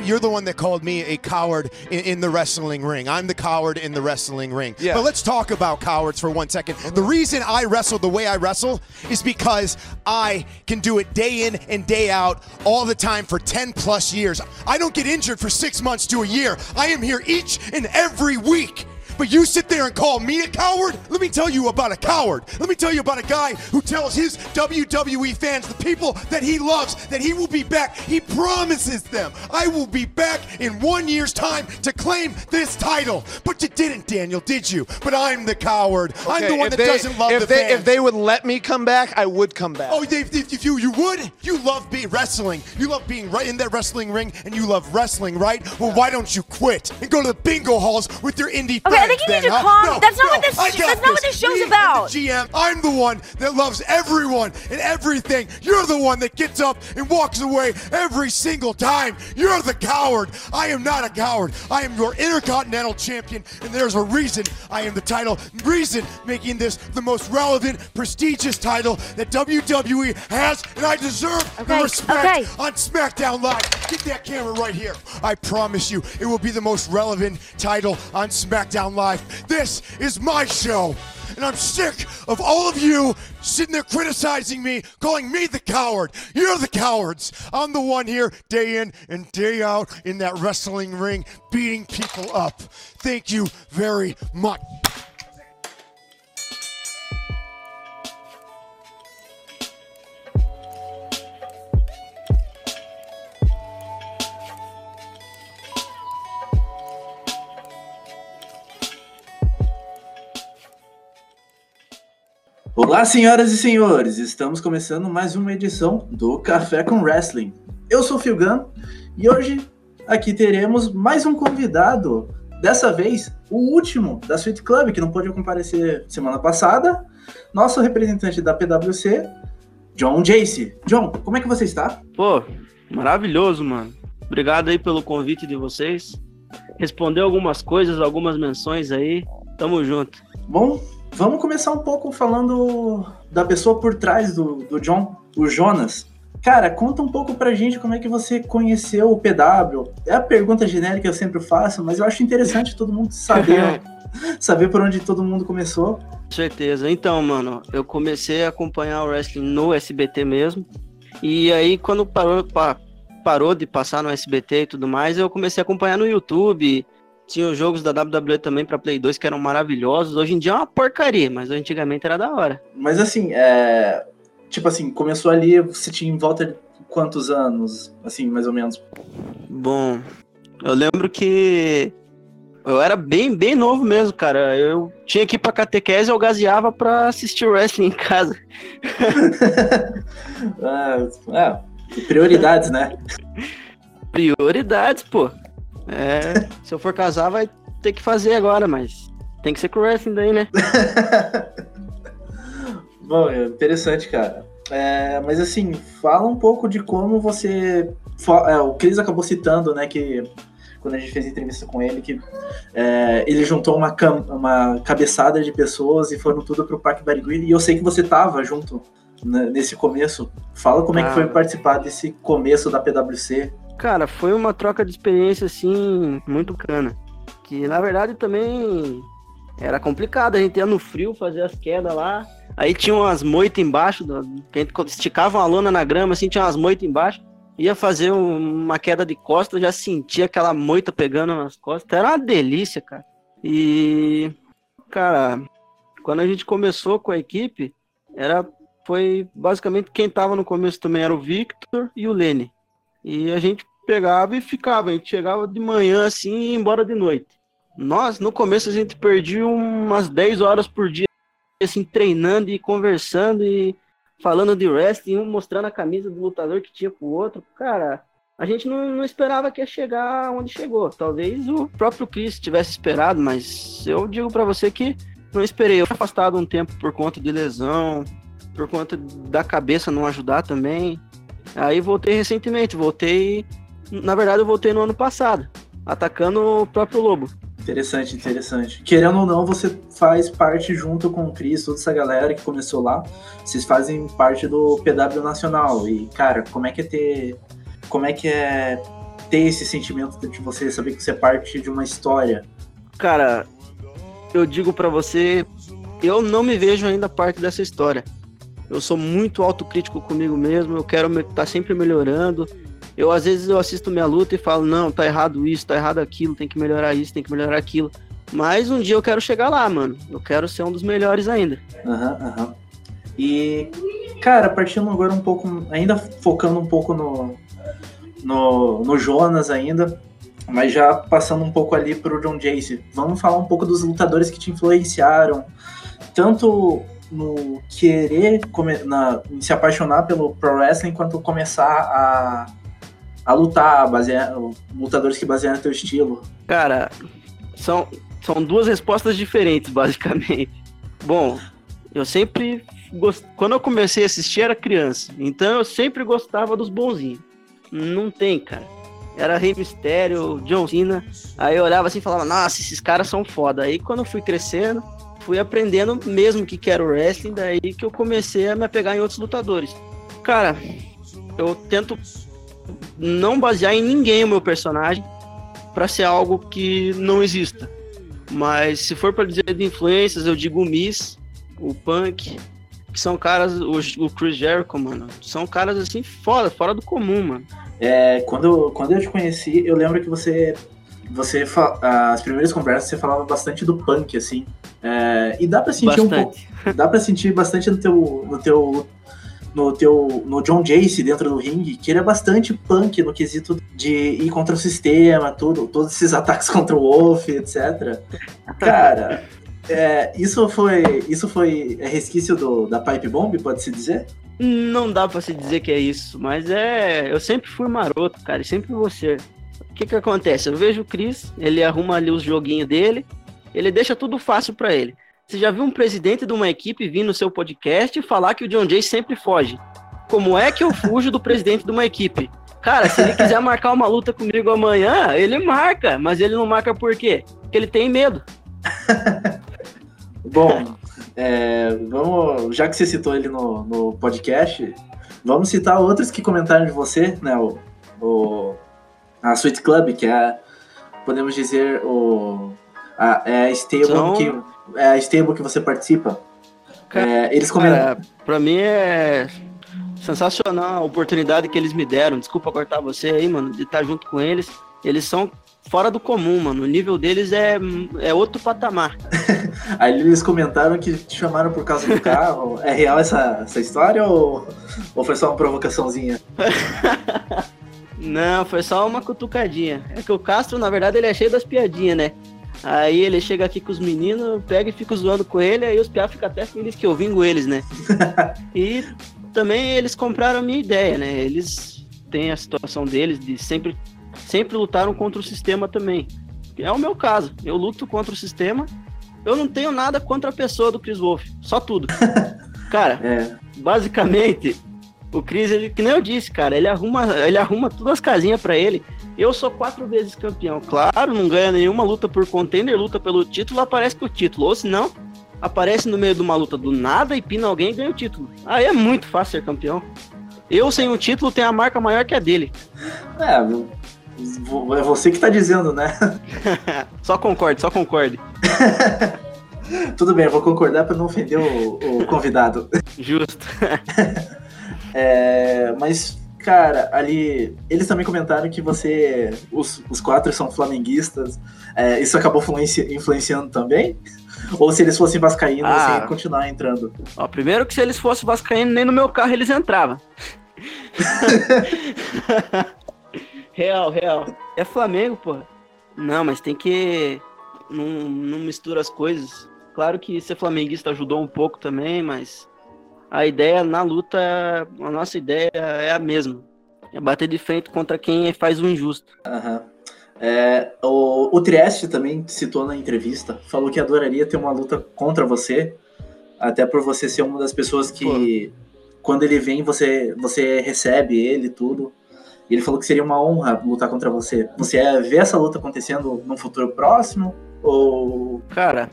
you, are the one that called me a coward in, in, the wrestling ring. I'm the coward in the wrestling ring. Yeah. But let's talk about cowards for one second. The reason I wrestle the way I wrestle is because I can do it day in and day out, all the time for 10 plus years. I don't get injured for six months to a year. I am here each and every week. But you sit there and call me a coward? Let me tell you about a coward. Let me tell you about a guy who tells his WWE fans, the people that he loves, that he will be back. He promises them, I will be back in one year's time to claim this title. But you didn't, Daniel, did you? But I'm the coward. Okay, I'm the one that they, doesn't love if the they, fans. If they would let me come back, I would come back. Oh, if, if you you would, love being wrestling. You love being right in that wrestling ring, and you love wrestling, right? Well, why don't you quit and go to the bingo halls with your indie okay, friends? I think you then, need to huh? calm. No, that's not no, what this. That's got not what this this. show's Me about. the GM, I'm the one that loves everyone and everything. You're the one that gets up and walks away every single time. You're the coward. I am not a coward. I am your intercontinental champion, and there's a reason I am the title. Reason making this the most relevant, prestigious title that WWE has, and I deserve Okay, okay. on SmackDown Live. Get that camera right here. I promise you, it will be the most relevant title on SmackDown Live. This is my show. And I'm sick of all of you sitting there criticizing me, calling me the coward. You're the cowards. I'm the one here day in and day out in that wrestling ring beating people up. Thank you very much. Olá, senhoras e senhores, estamos começando mais uma edição do Café com Wrestling. Eu sou o Filgan e hoje aqui teremos mais um convidado. Dessa vez, o último da Sweet Club, que não pôde comparecer semana passada, nosso representante da PwC, John Jace. John, como é que você está? Pô, maravilhoso, mano. Obrigado aí pelo convite de vocês. Respondeu algumas coisas, algumas menções aí. Tamo junto. Bom, vamos começar um pouco falando da pessoa por trás do, do John, o Jonas. Cara, conta um pouco pra gente como é que você conheceu o PW. É a pergunta genérica que eu sempre faço, mas eu acho interessante todo mundo saber, saber por onde todo mundo começou. Com certeza. Então, mano, eu comecei a acompanhar o wrestling no SBT mesmo. E aí, quando parou, pa- parou de passar no SBT e tudo mais, eu comecei a acompanhar no YouTube. Tinha os jogos da WWE também pra Play 2 que eram maravilhosos. Hoje em dia é uma porcaria, mas antigamente era da hora. Mas assim, é, tipo assim, começou ali, você tinha em volta de quantos anos, assim, mais ou menos? Bom, eu lembro que eu era bem, bem novo mesmo, cara. Eu tinha que ir pra catequese, eu gaseava pra assistir wrestling em casa. é, é, prioridades, né? Prioridades, pô. É, se eu for casar, vai ter que fazer agora, mas tem que ser com wrestling daí, né? Bom, é interessante, cara. É, mas assim, fala um pouco de como você. é, o Cris acabou citando, né, que quando a gente fez entrevista com ele, que é, ele juntou uma, uma cabeçada de pessoas e foram tudo pro Parque Barigui. E eu sei que você tava junto né, nesse começo. Fala como é que foi Ah. participar desse começo da PwC. Cara, foi uma troca de experiência, assim, muito bacana. Que, na verdade, também era complicado. A gente ia no frio fazer as quedas lá. Aí tinha umas moitas embaixo, que a gente esticava uma lona na grama, assim, tinha umas moitas embaixo. Ia fazer um- uma queda de costas, já sentia aquela moita pegando nas costas. Era uma delícia, cara. E, cara, quando a gente começou com a equipe, era foi basicamente quem tava no começo também era o Victor e o Lene. E a gente pegava e ficava, a gente chegava de manhã assim e ia embora de noite. Nós, no começo, a gente perdia umas 10 horas por dia, assim, treinando e conversando e falando de wrestling, um mostrando a camisa do lutador que tinha pro outro. Cara, a gente não, não esperava que ia chegar onde chegou. Talvez o próprio Chris tivesse esperado, mas eu digo pra você que não esperei. Eu afastado um tempo por conta de lesão, por conta da cabeça não ajudar também. Aí voltei recentemente, voltei. Na verdade, eu voltei no ano passado, atacando o próprio Lobo. Interessante, interessante. Querendo ou não, você faz parte junto com o Cris, toda essa galera que começou lá. Vocês fazem parte do PW Nacional. E, cara, como é que é ter. Como é que é ter esse sentimento de você saber que você é parte de uma história? Cara, eu digo para você, eu não me vejo ainda parte dessa história. Eu sou muito autocrítico comigo mesmo, eu quero estar tá sempre melhorando. Eu às vezes eu assisto minha luta e falo, não, tá errado isso, tá errado aquilo, tem que melhorar isso, tem que melhorar aquilo. Mas um dia eu quero chegar lá, mano. Eu quero ser um dos melhores ainda. Aham, uhum, aham. Uhum. E, cara, partindo agora um pouco, ainda focando um pouco no, no, no Jonas ainda, mas já passando um pouco ali pro John Jace. Vamos falar um pouco dos lutadores que te influenciaram, tanto no querer na, se apaixonar pelo pro wrestling quanto começar a, a lutar, basear, lutadores que baseiam no teu estilo? Cara, são, são duas respostas diferentes, basicamente. Bom, eu sempre gost... quando eu comecei a assistir era criança, então eu sempre gostava dos bonzinhos. Não tem, cara. Era Rei Mistério, John Cena. Aí eu olhava assim e falava, nossa, esses caras são foda. Aí quando eu fui crescendo, fui aprendendo mesmo que quero wrestling, daí que eu comecei a me apegar em outros lutadores. Cara, eu tento não basear em ninguém o meu personagem para ser algo que não exista. Mas se for para dizer de influências, eu digo o Miss, o Punk, que são caras, o, o Chris Jericho, mano, são caras assim fora, fora do comum, mano. É, quando, quando eu te conheci, eu lembro que você você as primeiras conversas você falava bastante do punk assim. É, e dá para sentir bastante. um pouco dá para sentir bastante no teu no teu no teu no John Jace dentro do ringue que ele é bastante punk no quesito de ir contra o sistema tudo todos esses ataques contra o Wolf etc cara é, isso foi isso foi resquício do, da pipe bomb pode se dizer? Não dá para se dizer que é isso mas é eu sempre fui maroto cara e sempre ser o que que acontece? Eu vejo o Chris, ele arruma ali os joguinhos dele, ele deixa tudo fácil para ele. Você já viu um presidente de uma equipe vir no seu podcast e falar que o John Jay sempre foge? Como é que eu fujo do presidente de uma equipe? Cara, se ele quiser marcar uma luta comigo amanhã, ele marca, mas ele não marca por quê? Porque ele tem medo. Bom, é, vamos, já que você citou ele no, no podcast, vamos citar outros que comentaram de você, né? O, o a Sweet Club, que é, podemos dizer, o, a, é a stable São... que é a stable que você participa. é, eles comentam. Pra mim é sensacional a oportunidade que eles me deram. Desculpa cortar você aí, mano, de estar junto com eles. Eles são fora do comum, mano. O nível deles é, é outro patamar. Aí eles comentaram que te chamaram por causa do carro. é real essa, essa história ou, ou foi só uma provocaçãozinha? Não, foi só uma cutucadinha. É que o Castro, na verdade, ele é cheio das piadinhas, né? Aí ele chega aqui com os meninos, pega e fica zoando com ele, aí os piá ficam até felizes que eu vingo eles, né? e também eles compraram a minha ideia, né? Eles têm a situação deles de sempre, sempre lutaram contra o sistema também. É o meu caso. Eu luto contra o sistema. Eu não tenho nada contra a pessoa do Chris Wolf. Só tudo. Cara, é. basicamente, o Cris, ele, que nem eu disse, cara, ele arruma, ele arruma todas as casinhas para ele. Eu sou quatro vezes campeão. Claro, não ganha nenhuma luta por contender, luta pelo título, aparece com o título. Ou se não, aparece no meio de uma luta do nada e pina alguém e ganha o título. Aí é muito fácil ser campeão. Eu sem o título tenho a marca maior que a dele. É, é você que tá dizendo, né? só concorde, só concorde. Tudo bem, eu vou concordar para não ofender o, o convidado. Justo. É, mas, cara, ali. Eles também comentaram que você. Os, os quatro são flamenguistas. É, isso acabou influenci, influenciando também? Ou se eles fossem vascaínos, ah, assim, continuar entrando? Ó, primeiro que se eles fossem vascaínos, nem no meu carro eles entravam. real, real. É Flamengo, pô. Não, mas tem que. Não, não mistura as coisas. Claro que ser flamenguista ajudou um pouco também, mas a ideia na luta, a nossa ideia é a mesma. É bater de frente contra quem faz o injusto. Uhum. É, o, o Trieste também citou na entrevista, falou que adoraria ter uma luta contra você, até por você ser uma das pessoas que, Pô. quando ele vem, você, você recebe ele tudo. E ele falou que seria uma honra lutar contra você. Você é, vê essa luta acontecendo num futuro próximo? Ou. Cara,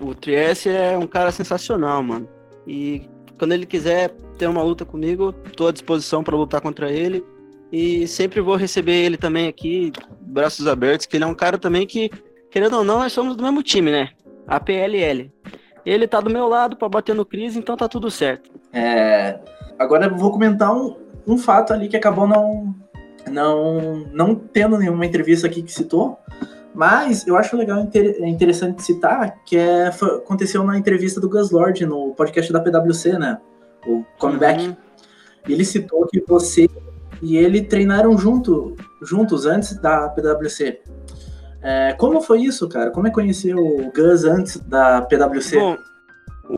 o Trieste é um cara sensacional, mano. E quando ele quiser ter uma luta comigo, estou à disposição para lutar contra ele. E sempre vou receber ele também aqui, braços abertos, que ele é um cara também que, querendo ou não, nós somos do mesmo time, né? A PLL. Ele tá do meu lado para bater no Cris, então tá tudo certo. É, agora eu vou comentar um, um fato ali que acabou não, não, não tendo nenhuma entrevista aqui que citou, mas eu acho legal, é interessante citar, que é, aconteceu na entrevista do Gus Lord no podcast da PwC, né? O Comeback. Uhum. Ele citou que você e ele treinaram junto, juntos antes da PwC. É, como foi isso, cara? Como é conhecer o Gus antes da PwC? Bom,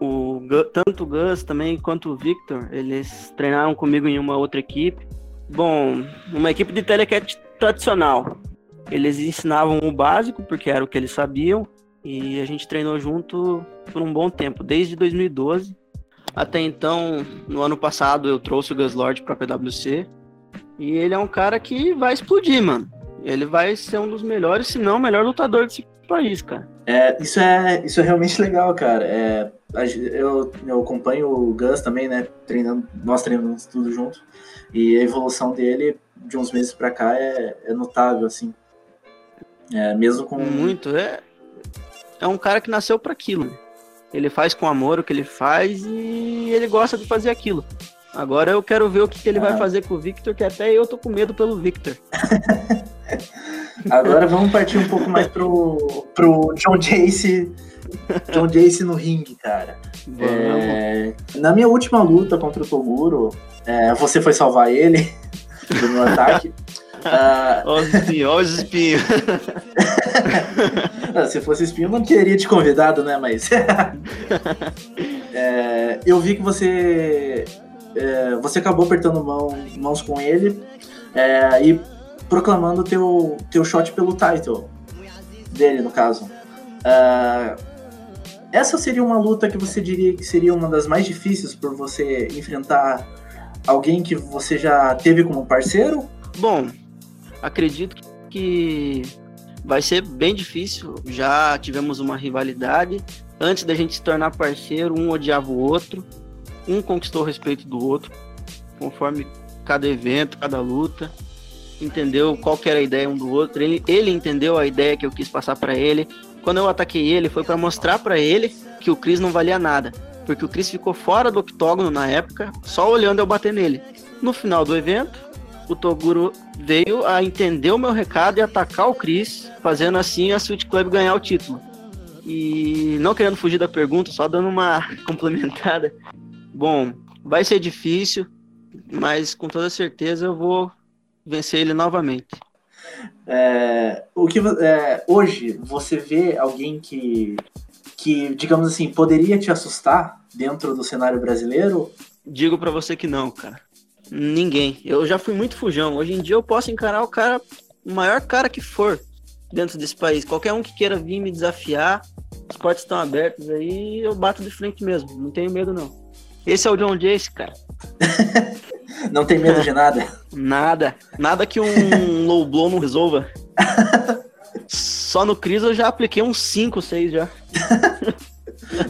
o, tanto o Gus também quanto o Victor, eles treinaram comigo em uma outra equipe. Bom, uma equipe de telecat tradicional. Eles ensinavam o básico, porque era o que eles sabiam, e a gente treinou junto por um bom tempo, desde 2012. Até então, no ano passado, eu trouxe o Gus Lord para PwC, e ele é um cara que vai explodir, mano. Ele vai ser um dos melhores, se não o melhor lutador desse país, cara. É, isso é, isso é realmente legal, cara. É, eu, eu acompanho o Gus também, né? Treinando, nós treinamos tudo junto. E a evolução dele de uns meses para cá é, é, notável, assim. É, mesmo com. Muito, é. É um cara que nasceu para aquilo. Ele faz com amor o que ele faz e ele gosta de fazer aquilo. Agora eu quero ver o que, que ele ah. vai fazer com o Victor, que até eu tô com medo pelo Victor. Agora vamos partir um pouco mais pro, pro John Jace. John Jace no ringue, cara. É, na minha última luta contra o Toguro, é, você foi salvar ele do meu ataque. Uh... Olha os espinhos, os espinhos. Se fosse espinho, não teria te convidado, né? Mas. é, eu vi que você é, você acabou apertando mão, mãos com ele é, e proclamando teu teu shot pelo title dele, no caso. É, essa seria uma luta que você diria que seria uma das mais difíceis por você enfrentar alguém que você já teve como parceiro? Bom, acredito que vai ser bem difícil. Já tivemos uma rivalidade. Antes da gente se tornar parceiro, um odiava o outro um conquistou o respeito do outro, conforme cada evento, cada luta, entendeu qual era a ideia um do outro. Ele, ele entendeu a ideia que eu quis passar para ele. Quando eu ataquei ele, foi para mostrar para ele que o Chris não valia nada, porque o Chris ficou fora do octógono na época, só olhando eu bater nele. No final do evento, o Toguro veio a entender o meu recado e atacar o Chris, fazendo assim a Sweet Club ganhar o título. E não querendo fugir da pergunta, só dando uma complementada, Bom, vai ser difícil, mas com toda certeza eu vou vencer ele novamente. É, o que é, hoje você vê alguém que, que, digamos assim, poderia te assustar dentro do cenário brasileiro? Digo para você que não, cara. Ninguém. Eu já fui muito fujão. Hoje em dia eu posso encarar o cara, o maior cara que for dentro desse país. Qualquer um que queira vir me desafiar, os portas estão abertos aí, eu bato de frente mesmo. Não tenho medo não. Esse é o John Jace, cara. não tem medo de nada? Nada. Nada que um low blow não resolva. Só no Cris eu já apliquei uns 5, 6 já.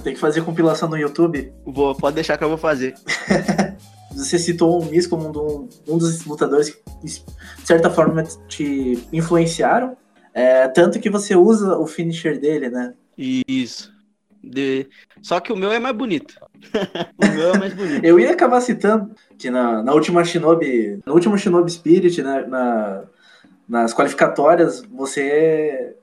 tem que fazer compilação no YouTube? Vou, pode deixar que eu vou fazer. Você citou o Miss como um, do, um dos lutadores que, de certa forma, te influenciaram. É, tanto que você usa o finisher dele, né? Isso. De... Só que o meu é mais bonito. o meu é mais bonito. Eu ia acabar citando que na, na última Shinobi, no último Shinobi Spirit, né, na, nas qualificatórias, você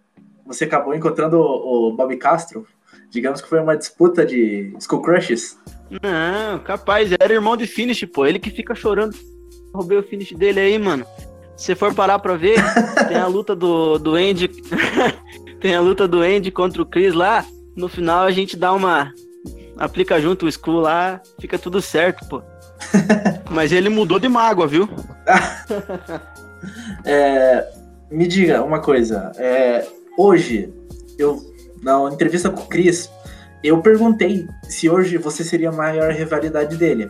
você acabou encontrando o, o Bob Castro. Digamos que foi uma disputa de Skull Crushes. Não, capaz, era irmão de finish, pô. Ele que fica chorando. Roubei o finish dele aí, mano. Se for parar pra ver, tem a luta do, do Andy. tem a luta do Andy contra o Chris lá. No final a gente dá uma aplica junto o Skull lá, fica tudo certo, pô. Mas ele mudou de mágoa, viu? é, me diga uma coisa. É, hoje, eu na entrevista com o Chris, eu perguntei se hoje você seria a maior rivalidade dele.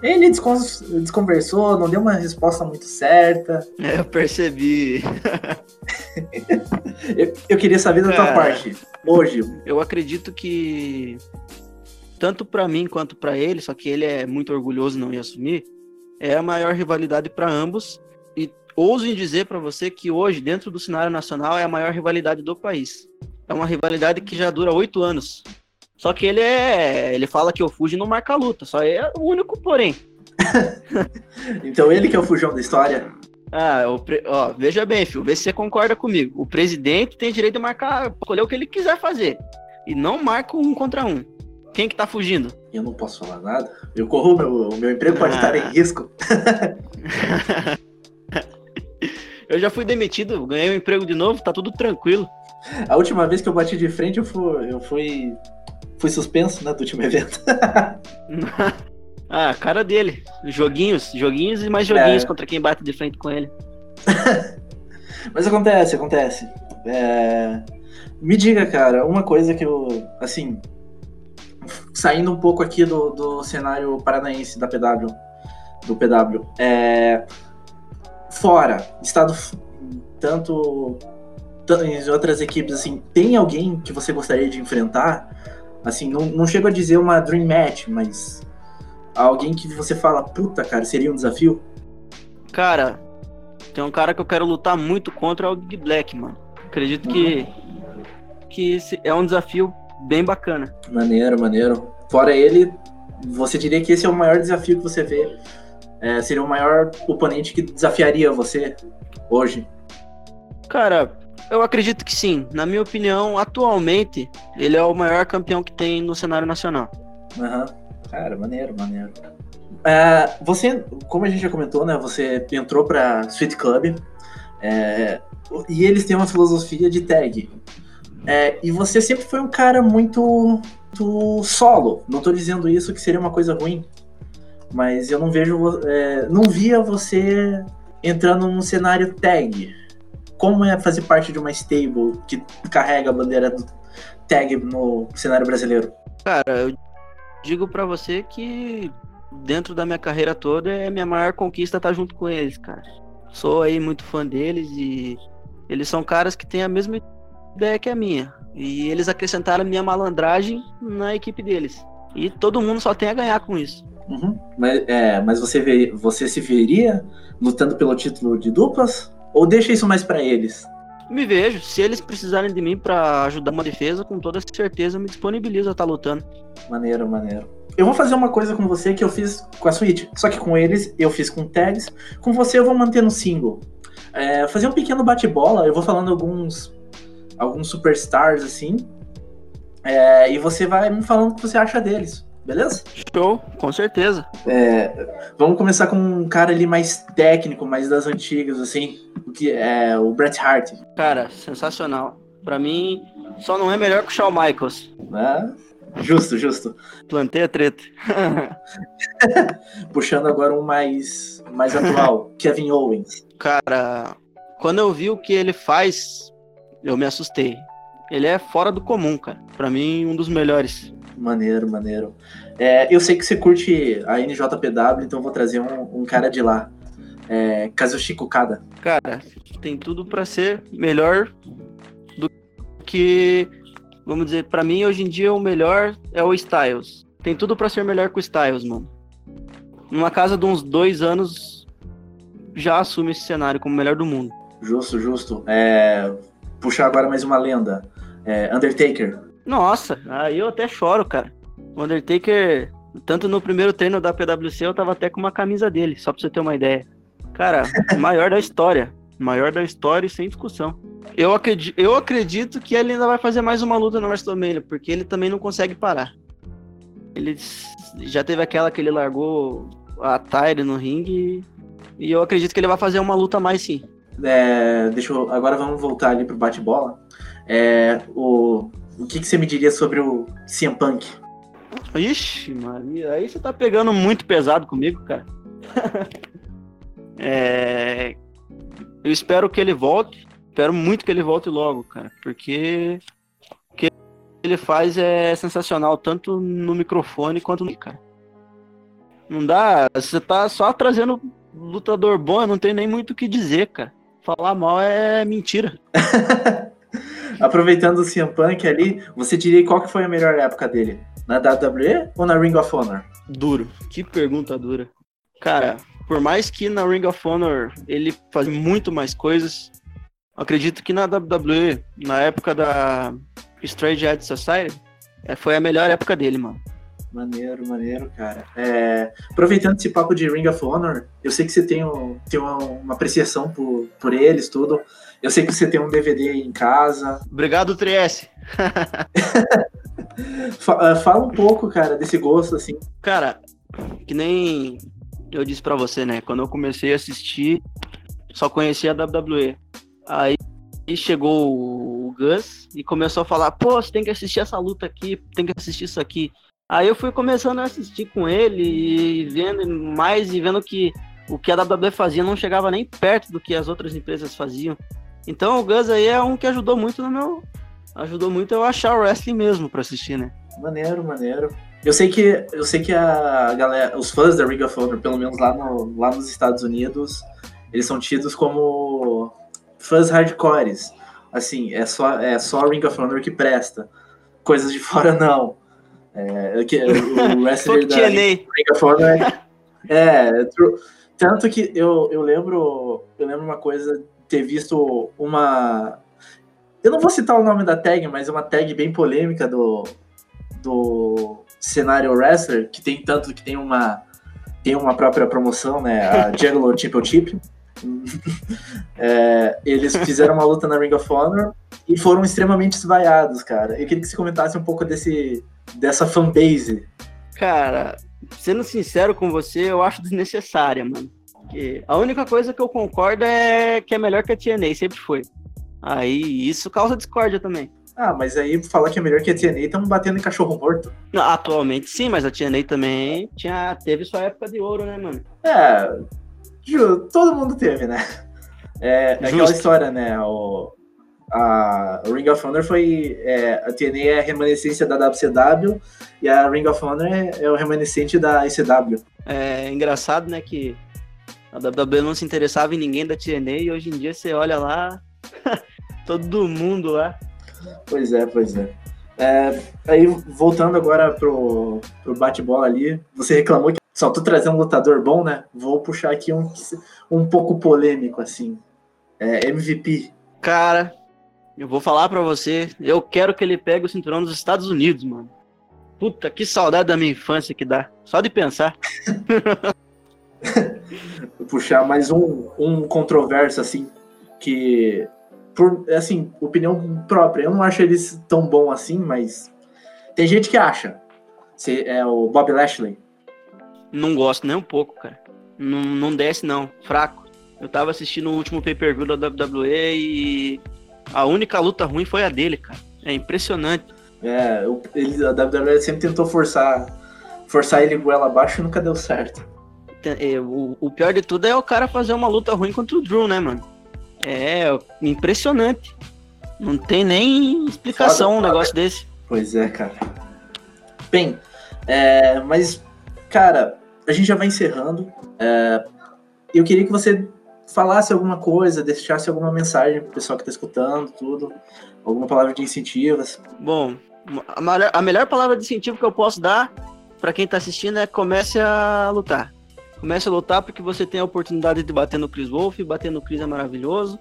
Ele desconversou, não deu uma resposta muito certa. É, eu percebi. eu, eu, queria saber da tua parte. Hoje. Eu acredito que tanto para mim quanto para ele, só que ele é muito orgulhoso não ia assumir, é a maior rivalidade para ambos. e ouso em dizer para você que hoje, dentro do cenário nacional, é a maior rivalidade do país. É uma rivalidade que já dura oito anos. Só que ele é. Ele fala que o Fuji não marca luta, só é o único, porém. então ele que é o fujão da história. Ah, o pre... ó, veja bem, filho, vê se você concorda comigo. O presidente tem direito de marcar, escolher o que ele quiser fazer. E não marca um contra um. Quem que tá fugindo? Eu não posso falar nada. Eu corro, meu, o meu emprego pode estar em risco. eu já fui demitido, ganhei um emprego de novo, tá tudo tranquilo. A última vez que eu bati de frente, eu fui, eu fui, fui suspenso né, do último evento. ah, cara dele. Joguinhos, joguinhos e mais joguinhos é. contra quem bate de frente com ele. Mas acontece, acontece. É... Me diga, cara, uma coisa que eu, assim, saindo um pouco aqui do, do cenário paranaense da PW, do PW, é, fora, estado tanto em outras equipes, assim, tem alguém que você gostaria de enfrentar? Assim, não, não chego a dizer uma Dream Match, mas alguém que você fala, puta, cara, seria um desafio? Cara, tem um cara que eu quero lutar muito contra é o Big Black, mano. Acredito uhum. que, que é um desafio bem bacana. Maneiro, maneiro. Fora ele, você diria que esse é o maior desafio que você vê? É, seria o maior oponente que desafiaria você hoje? Cara, eu acredito que sim. Na minha opinião, atualmente, ele é o maior campeão que tem no cenário nacional. Aham. Uhum. Cara, maneiro, maneiro. É, você, como a gente já comentou, né? Você entrou pra Sweet Club. É, e eles têm uma filosofia de tag. É, e você sempre foi um cara muito, muito solo. Não estou dizendo isso que seria uma coisa ruim, mas eu não vejo, é, não via você entrando num cenário tag. Como é fazer parte de uma stable que carrega a bandeira do tag no cenário brasileiro? Cara, eu digo para você que dentro da minha carreira toda é minha maior conquista estar tá junto com eles, cara. Sou aí muito fã deles e eles são caras que têm a mesma ideia que a minha. E eles acrescentaram minha malandragem na equipe deles. E todo mundo só tem a ganhar com isso. Uhum. Mas, é, mas você, vê, você se veria lutando pelo título de duplas? Ou deixa isso mais para eles? Me vejo. Se eles precisarem de mim para ajudar uma defesa, com toda certeza me disponibilizo a estar tá lutando. Maneiro, maneiro. Eu vou fazer uma coisa com você que eu fiz com a Switch. Só que com eles eu fiz com tags. Com você eu vou manter no single. É, fazer um pequeno bate-bola. Eu vou falando alguns alguns superstars assim. É, e você vai me falando o que você acha deles, beleza? Show, com certeza. É, vamos começar com um cara ali mais técnico, mais das antigas, assim, o que é o Bret Hart. Cara, sensacional. Para mim, só não é melhor que o Shawn Michaels. É, justo, justo. Plantei a treta. Puxando agora um mais, mais atual, Kevin Owens. Cara, quando eu vi o que ele faz eu me assustei. Ele é fora do comum, cara. Para mim, um dos melhores. Maneiro, maneiro. É, eu sei que você curte a NJPW, então vou trazer um, um cara de lá. É, Kazushi Kada. Cara, tem tudo para ser melhor do que, vamos dizer, para mim hoje em dia o melhor é o Styles. Tem tudo para ser melhor que o Styles, mano. Numa casa de uns dois anos já assume esse cenário como o melhor do mundo. Justo, justo. É, puxar agora mais uma lenda. É, Undertaker. Nossa, aí eu até choro, cara. O Undertaker, tanto no primeiro treino da PWC, eu tava até com uma camisa dele, só pra você ter uma ideia. Cara, maior da história. Maior da história e sem discussão. Eu acredito, eu acredito que ele ainda vai fazer mais uma luta no WrestleMania, porque ele também não consegue parar. Ele já teve aquela que ele largou a Tyre no ringue. E eu acredito que ele vai fazer uma luta mais sim. É, deixa eu, agora vamos voltar ali pro bate-bola. É, o, o que, que você me diria sobre o CM Punk? Ixi, Maria, aí você tá pegando muito pesado comigo, cara. é, eu espero que ele volte. Espero muito que ele volte logo, cara. Porque o que ele faz é sensacional, tanto no microfone quanto no. Cara. Não dá. Você tá só trazendo lutador bom, eu não tenho nem muito o que dizer, cara falar mal é mentira. Aproveitando o CM Punk ali, você diria qual que foi a melhor época dele? Na WWE ou na Ring of Honor? Duro. Que pergunta dura. Cara, por mais que na Ring of Honor ele faz muito mais coisas, acredito que na WWE, na época da Strange Edge Society, é, foi a melhor época dele, mano. Maneiro, maneiro, cara. É, aproveitando esse papo de Ring of Honor, eu sei que você tem, um, tem uma, uma, apreciação por, por eles, tudo. Eu sei que você tem um DVD em casa. Obrigado, Trieste. É, fala um pouco, cara, desse gosto, assim. Cara, que nem eu disse para você, né? Quando eu comecei a assistir, só conhecia a WWE. Aí chegou o Gus e começou a falar: pô, você tem que assistir essa luta aqui, tem que assistir isso aqui. Aí eu fui começando a assistir com ele e vendo mais e vendo que o que a WWE fazia não chegava nem perto do que as outras empresas faziam. Então o Gus aí é um que ajudou muito no meu. Ajudou muito eu achar o wrestling mesmo para assistir, né? Maneiro, maneiro. Eu sei que eu sei que a galera, os fãs da Ring of Honor, pelo menos lá, no, lá nos Estados Unidos, eles são tidos como fãs hardcores. Assim, é só é só Ring of Honor que presta. Coisas de fora não. É, que, o wrestler da Ring of Honor é, é, tanto que eu, eu lembro eu lembro uma coisa ter visto uma eu não vou citar o nome da tag, mas uma tag bem polêmica do do cenário wrestler, que tem tanto que tem uma tem uma própria promoção, né, a Juggalo Championship. é, eles fizeram uma luta na Ring of Honor e foram extremamente esvaiados, cara. Eu queria que você comentasse um pouco desse dessa fanbase. Cara, sendo sincero com você, eu acho desnecessária, mano. Porque a única coisa que eu concordo é que é melhor que a TNA, sempre foi. Aí isso causa discórdia também. Ah, mas aí falar que é melhor que a TNA, estamos batendo em cachorro morto. Atualmente sim, mas a TNA também tinha, teve sua época de ouro, né, mano? É, todo mundo teve, né? É, é aquela história, né? O, a Ring of Honor foi. É, a TNA é a remanescência da WCW e a Ring of Honor é, é o remanescente da ICW. É engraçado, né, que a WWE não se interessava em ninguém da TNA e hoje em dia você olha lá, todo mundo lá Pois é, pois é. é aí, voltando agora pro, pro bate-bola ali, você reclamou que só tô trazendo um lutador bom, né? Vou puxar aqui um, um pouco polêmico, assim. É, MVP. Cara, eu vou falar pra você, eu quero que ele pegue o cinturão dos Estados Unidos, mano. Puta, que saudade da minha infância que dá. Só de pensar. Puxar mais um, um controverso, assim, que por, assim, opinião própria, eu não acho eles tão bom assim, mas tem gente que acha. Se, é o Bob Lashley. Não gosto nem um pouco, cara. Não, não desce, não. Fraco. Eu tava assistindo o último pay-per-view da WWE e a única luta ruim foi a dele, cara. É impressionante. É, ele, a WWE sempre tentou forçar forçar ele goela abaixo e nunca deu certo. É, o, o pior de tudo é o cara fazer uma luta ruim contra o Drew, né, mano? É impressionante. Não tem nem explicação Foda, um negócio cara. desse. Pois é, cara. Bem, é, mas, cara, a gente já vai encerrando. É, eu queria que você falasse alguma coisa, deixasse alguma mensagem pro pessoal que tá escutando, tudo. Alguma palavra de incentivos. Bom, a melhor, a melhor palavra de incentivo que eu posso dar para quem tá assistindo é comece a lutar. Comece a lutar porque você tem a oportunidade de bater no Chris Wolf, bater no Chris é maravilhoso.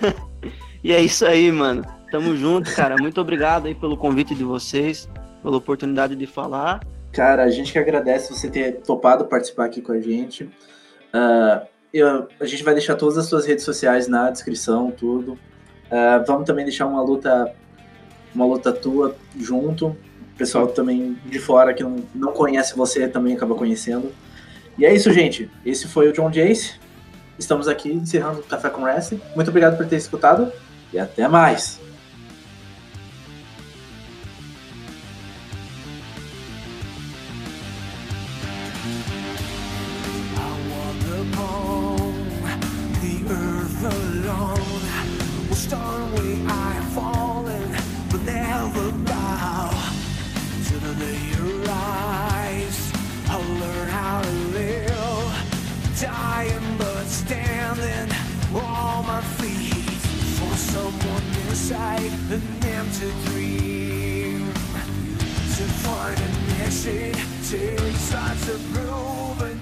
e é isso aí, mano. Tamo junto, cara. Muito obrigado aí pelo convite de vocês, pela oportunidade de falar. Cara, a gente que agradece você ter topado participar aqui com a gente. Uh, eu, a gente vai deixar todas as suas redes sociais na descrição, tudo. Uh, vamos também deixar uma luta, uma luta tua junto. O pessoal também de fora que não, não conhece você também acaba conhecendo. E é isso, gente. Esse foi o John Jace. Estamos aqui encerrando o Café com Wrestling. Muito obrigado por ter escutado e até mais. Sight, an empty dream. To find a mission, to start to prove to